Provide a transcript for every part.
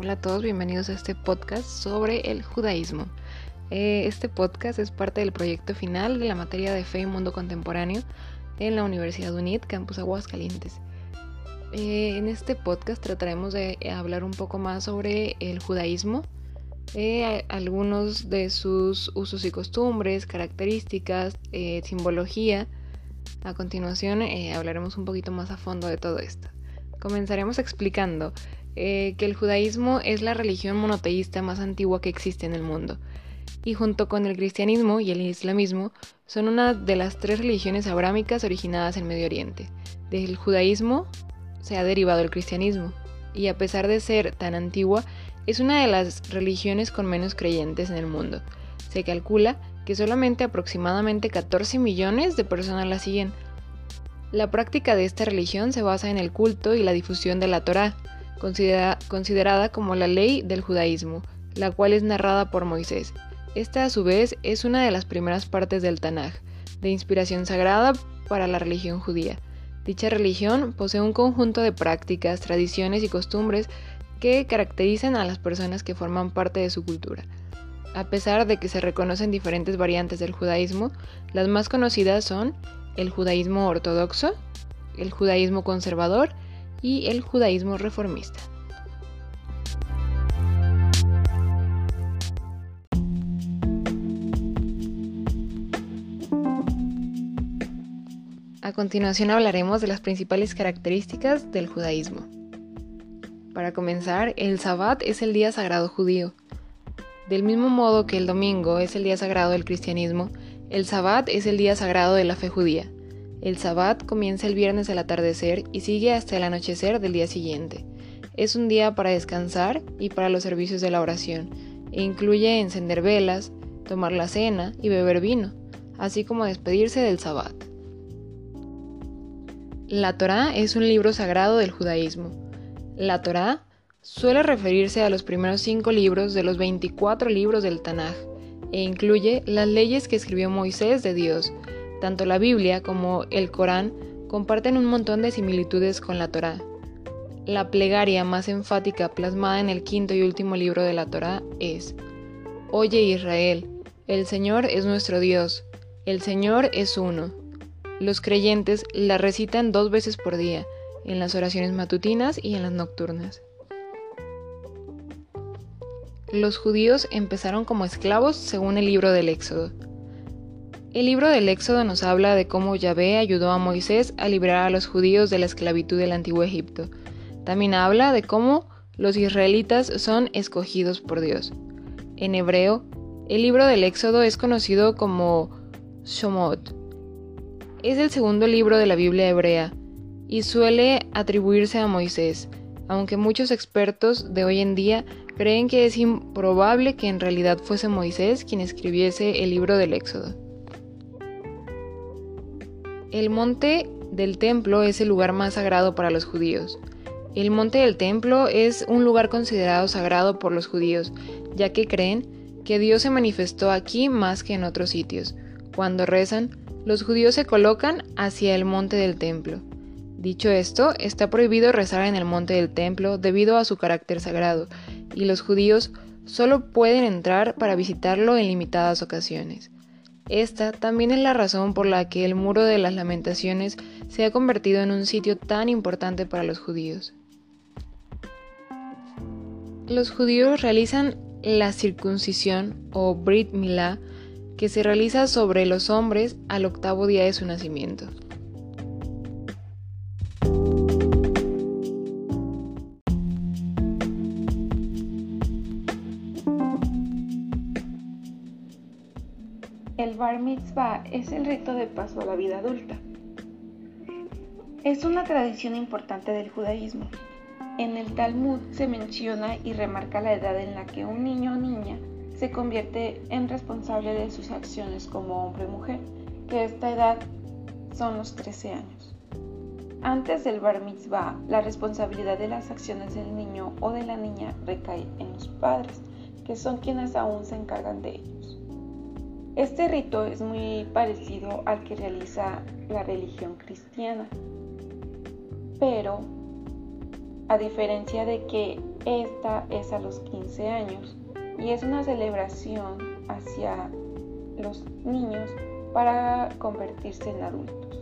Hola a todos, bienvenidos a este podcast sobre el judaísmo. Eh, este podcast es parte del proyecto final de la materia de fe y mundo contemporáneo en la Universidad UNIT, Campus Aguascalientes. Eh, en este podcast trataremos de hablar un poco más sobre el judaísmo, eh, algunos de sus usos y costumbres, características, simbología. A continuación hablaremos un poquito más a fondo de todo esto. Comenzaremos explicando eh, que el judaísmo es la religión monoteísta más antigua que existe en el mundo, y junto con el cristianismo y el islamismo son una de las tres religiones abrámicas originadas en Medio Oriente. Del judaísmo se ha derivado el cristianismo, y a pesar de ser tan antigua, es una de las religiones con menos creyentes en el mundo. Se calcula que solamente aproximadamente 14 millones de personas la siguen. La práctica de esta religión se basa en el culto y la difusión de la Torá, considerada como la ley del judaísmo, la cual es narrada por Moisés. Esta a su vez es una de las primeras partes del Tanaj, de inspiración sagrada para la religión judía. Dicha religión posee un conjunto de prácticas, tradiciones y costumbres que caracterizan a las personas que forman parte de su cultura. A pesar de que se reconocen diferentes variantes del judaísmo, las más conocidas son el judaísmo ortodoxo, el judaísmo conservador y el judaísmo reformista. A continuación hablaremos de las principales características del judaísmo. Para comenzar, el Sabbat es el día sagrado judío. Del mismo modo que el domingo es el día sagrado del cristianismo, el Sabbat es el día sagrado de la fe judía. El Sabbat comienza el viernes al atardecer y sigue hasta el anochecer del día siguiente. Es un día para descansar y para los servicios de la oración, e incluye encender velas, tomar la cena y beber vino, así como despedirse del Sabbat. La Torá es un libro sagrado del judaísmo. La Torá suele referirse a los primeros cinco libros de los 24 libros del Tanaj, e incluye las leyes que escribió Moisés de Dios, tanto la Biblia como el Corán comparten un montón de similitudes con la Torá. La plegaria más enfática plasmada en el quinto y último libro de la Torá es, Oye Israel, el Señor es nuestro Dios, el Señor es uno. Los creyentes la recitan dos veces por día, en las oraciones matutinas y en las nocturnas. Los judíos empezaron como esclavos según el libro del Éxodo. El libro del Éxodo nos habla de cómo Yahvé ayudó a Moisés a liberar a los judíos de la esclavitud del antiguo Egipto. También habla de cómo los israelitas son escogidos por Dios. En hebreo, el libro del Éxodo es conocido como Shomot. Es el segundo libro de la Biblia hebrea y suele atribuirse a Moisés, aunque muchos expertos de hoy en día creen que es improbable que en realidad fuese Moisés quien escribiese el libro del Éxodo. El monte del templo es el lugar más sagrado para los judíos. El monte del templo es un lugar considerado sagrado por los judíos, ya que creen que Dios se manifestó aquí más que en otros sitios. Cuando rezan, los judíos se colocan hacia el monte del templo. Dicho esto, está prohibido rezar en el monte del templo debido a su carácter sagrado, y los judíos solo pueden entrar para visitarlo en limitadas ocasiones. Esta también es la razón por la que el Muro de las Lamentaciones se ha convertido en un sitio tan importante para los judíos. Los judíos realizan la circuncisión o Brit Milá, que se realiza sobre los hombres al octavo día de su nacimiento. Bar mitzvah es el rito de paso a la vida adulta. Es una tradición importante del judaísmo. En el Talmud se menciona y remarca la edad en la que un niño o niña se convierte en responsable de sus acciones como hombre o mujer, que esta edad son los 13 años. Antes del bar mitzvah, la responsabilidad de las acciones del niño o de la niña recae en los padres, que son quienes aún se encargan de ello. Este rito es muy parecido al que realiza la religión cristiana, pero a diferencia de que esta es a los 15 años y es una celebración hacia los niños para convertirse en adultos.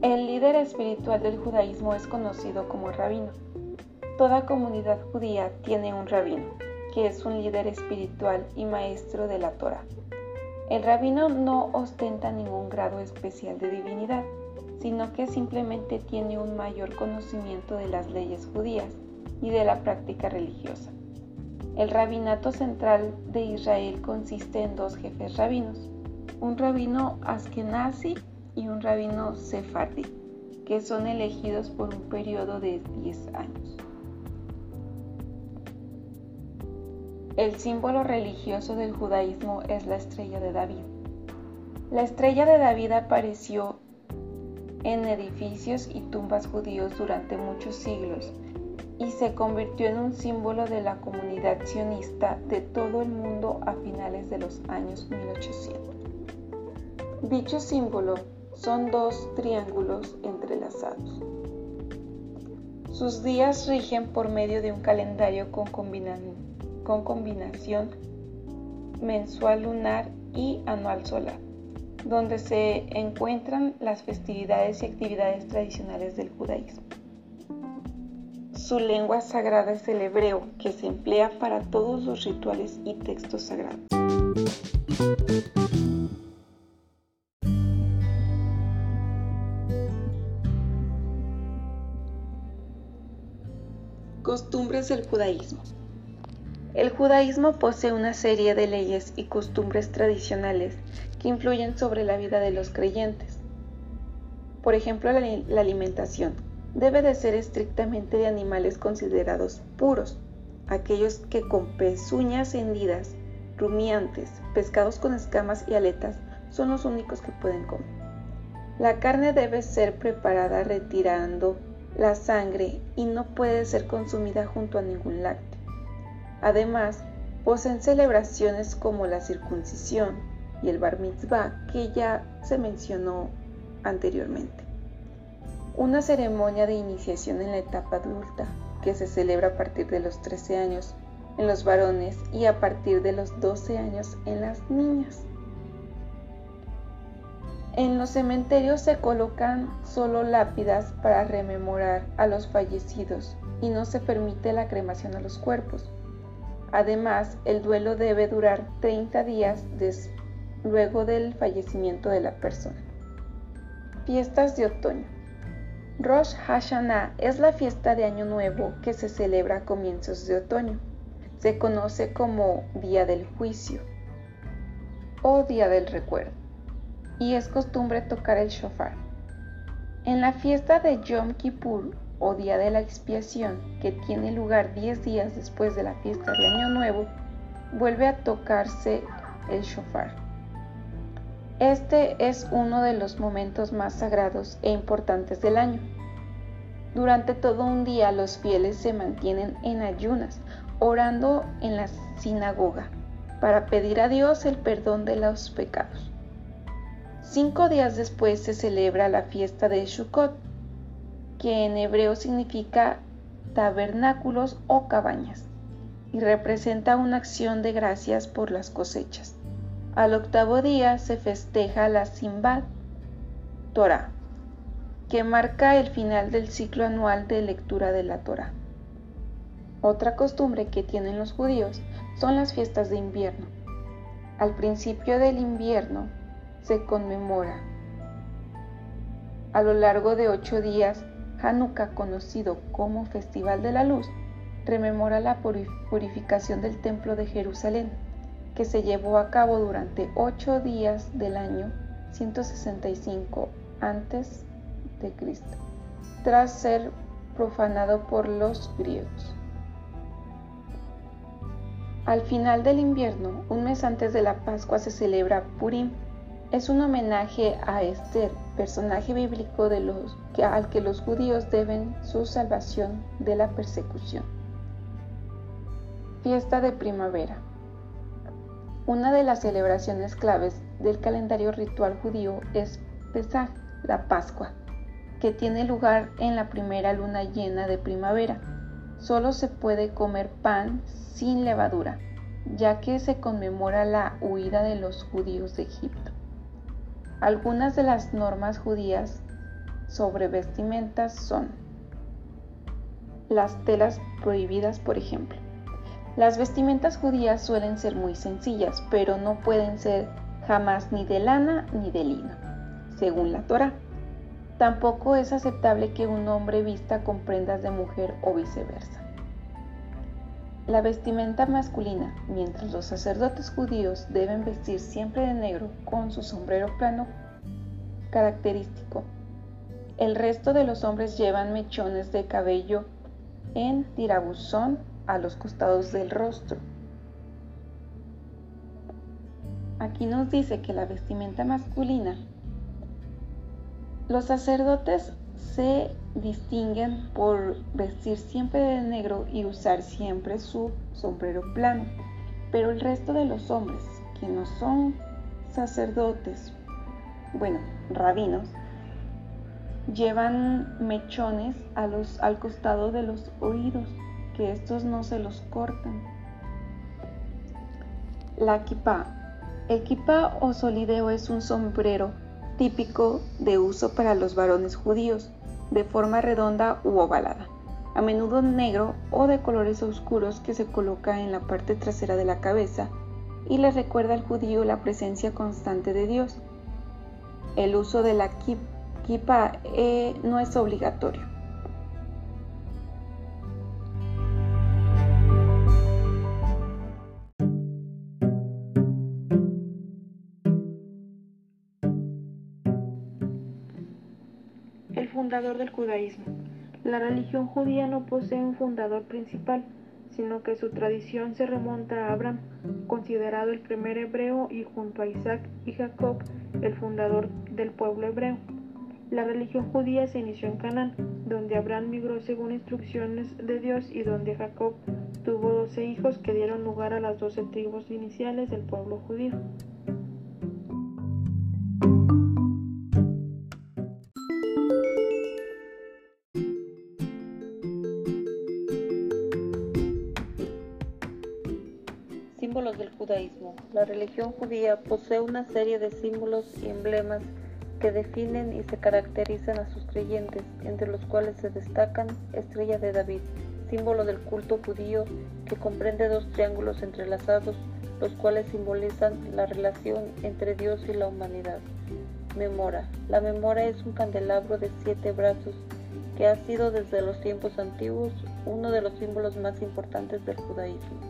El líder espiritual del judaísmo es conocido como rabino. Toda comunidad judía tiene un rabino, que es un líder espiritual y maestro de la Torah. El rabino no ostenta ningún grado especial de divinidad, sino que simplemente tiene un mayor conocimiento de las leyes judías y de la práctica religiosa. El rabinato central de Israel consiste en dos jefes rabinos, un rabino askenazi y un rabino sefardí, que son elegidos por un periodo de 10 años. El símbolo religioso del judaísmo es la estrella de David. La estrella de David apareció en edificios y tumbas judíos durante muchos siglos y se convirtió en un símbolo de la comunidad sionista de todo el mundo a finales de los años 1800. Dicho símbolo son dos triángulos entrelazados. Sus días rigen por medio de un calendario con, con combinación mensual lunar y anual solar, donde se encuentran las festividades y actividades tradicionales del judaísmo. Su lengua sagrada es el hebreo, que se emplea para todos los rituales y textos sagrados. Costumbres del judaísmo. El judaísmo posee una serie de leyes y costumbres tradicionales que influyen sobre la vida de los creyentes. Por ejemplo, la, alimentación debe de ser estrictamente de animales considerados puros, aquellos que con pezuñas hendidas, rumiantes, pescados con escamas y aletas son los únicos que pueden comer. La carne debe ser preparada retirando la sangre y no puede ser consumida junto a ningún lácteo. Además, poseen celebraciones como la circuncisión y el bar mitzvah que ya se mencionó anteriormente una ceremonia de iniciación en la etapa adulta que se celebra a partir de los 13 años en los varones y a partir de los 12 años en las niñas. En los cementerios se colocan solo lápidas para rememorar a los fallecidos y no se permite la cremación a los cuerpos. Además, el duelo debe durar 30 días luego del fallecimiento de la persona. Fiestas de otoño. Rosh Hashanah es la fiesta de Año Nuevo que se celebra a comienzos de otoño. Se conoce como Día del Juicio o Día del Recuerdo y es costumbre tocar el shofar. En la fiesta de Yom Kippur o Día de la Expiación, que tiene lugar 10 días después de la fiesta de Año Nuevo, vuelve a tocarse el shofar. Este es uno de los momentos más sagrados e importantes del año. Durante todo un día los fieles se mantienen en ayunas, orando en la sinagoga, para pedir a Dios el perdón de los pecados. Cinco días después se celebra la fiesta de Sukkot, que en hebreo significa tabernáculos o cabañas, y representa una acción de gracias por las cosechas. Al octavo día se festeja la Simbat Torah, que marca el final del ciclo anual de lectura de la Torah. Otra costumbre que tienen los judíos son las fiestas de invierno. Al principio del invierno se conmemora a lo largo de ocho días Hanukkah, conocido como Festival de la Luz, rememora la purificación del Templo de Jerusalén que se llevó a cabo durante ocho días del año 165 antes de Cristo, tras ser profanado por los griegos. Al final del invierno, un mes antes de la Pascua, se celebra Purim. Es un homenaje a Esther, personaje bíblico de los, que, al que los judíos deben su salvación de la persecución. Fiesta de primavera. Una de las celebraciones claves del calendario ritual judío es Pesach, la Pascua, que tiene lugar en la primera luna llena de primavera. Solo se puede comer pan sin levadura, ya que se conmemora la huida de los judíos de Egipto. Algunas de las normas judías sobre vestimentas son las telas prohibidas, por ejemplo. Las vestimentas judías suelen ser muy sencillas, pero no pueden ser jamás ni de lana ni de lino, según la Torah. Tampoco es aceptable que un hombre vista con prendas de mujer o viceversa. La vestimenta masculina, mientras los sacerdotes judíos deben vestir siempre de negro con su sombrero plano característico, el resto de los hombres llevan mechones de cabello en tirabuzón a los costados del rostro. Aquí nos dice que la vestimenta masculina, los sacerdotes se distinguen por vestir siempre de negro y usar siempre su sombrero plano. Pero el resto de los hombres que no son sacerdotes, bueno, rabinos, llevan mechones a los, al costado de los oídos, que estos no se los cortan. La kippah. El kippah o solideo es un sombrero típico de uso para los varones judíos de forma redonda u ovalada, a menudo negro o de colores oscuros que se coloca en la parte trasera de la cabeza y le recuerda al judío la presencia constante de Dios. El uso de la eh, no es obligatorio. fundador del judaísmo. La religión judía no posee un fundador principal, sino que su tradición se remonta a Abraham, considerado el primer hebreo y junto a Isaac y Jacob el fundador del pueblo hebreo. La religión judía se inició en Canaán, donde Abraham migró según instrucciones de Dios y donde Jacob tuvo doce hijos que dieron lugar a las doce tribus iniciales del pueblo judío. del judaísmo. La religión judía posee una serie de símbolos y emblemas que definen y se caracterizan a sus creyentes, entre los cuales se destacan Estrella de David, símbolo del culto judío que comprende dos triángulos entrelazados, los cuales simbolizan la relación entre Dios y la humanidad. Memora. La memora es un candelabro de siete brazos que ha sido desde los tiempos antiguos uno de los símbolos más importantes del judaísmo.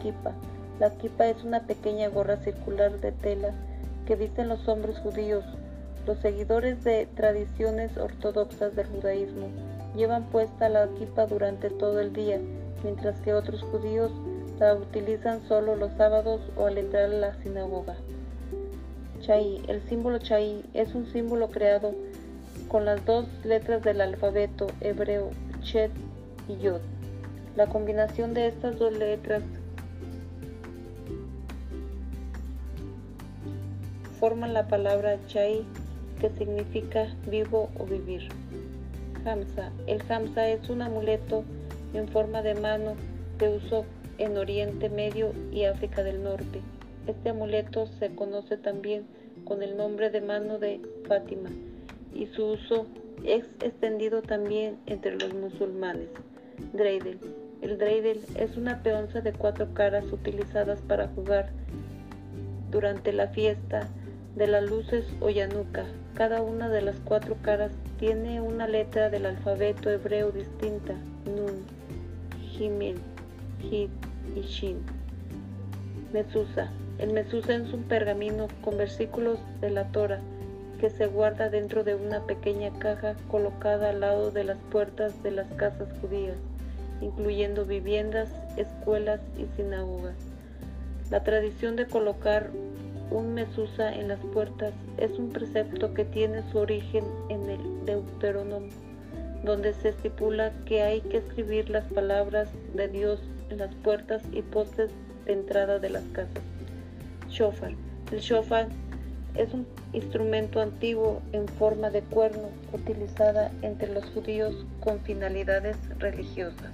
Kipa. La kipa es una pequeña gorra circular de tela que visten los hombres judíos. Los seguidores de tradiciones ortodoxas del judaísmo llevan puesta la kipa durante todo el día, mientras que otros judíos la utilizan solo los sábados o al entrar a la sinagoga. Chai, el símbolo Chai es un símbolo creado con las dos letras del alfabeto hebreo Chet y Yod. La combinación de estas dos letras forman la palabra chai, que significa vivo o vivir. Hamsa. El hamsa es un amuleto en forma de mano de uso en Oriente Medio y África del Norte. Este amuleto se conoce también con el nombre de mano de Fátima y su uso es extendido también entre los musulmanes. Dreidel. El dreidel es una peonza de cuatro caras utilizadas para jugar durante la fiesta de las luces o yanuka. Cada una de las cuatro caras tiene una letra del alfabeto hebreo distinta, Nun, Gimel, Hit y Shin. Mesusa. El Mesusa es un pergamino con versículos de la Torah que se guarda dentro de una pequeña caja colocada al lado de las puertas de las casas judías, incluyendo viviendas, escuelas y sinagogas. La tradición de colocar un mesusa en las puertas es un precepto que tiene su origen en el Deuteronomio, donde se estipula que hay que escribir las palabras de Dios en las puertas y postes de entrada de las casas. Shofar. El shofar es un instrumento antiguo en forma de cuerno utilizada entre los judíos con finalidades religiosas.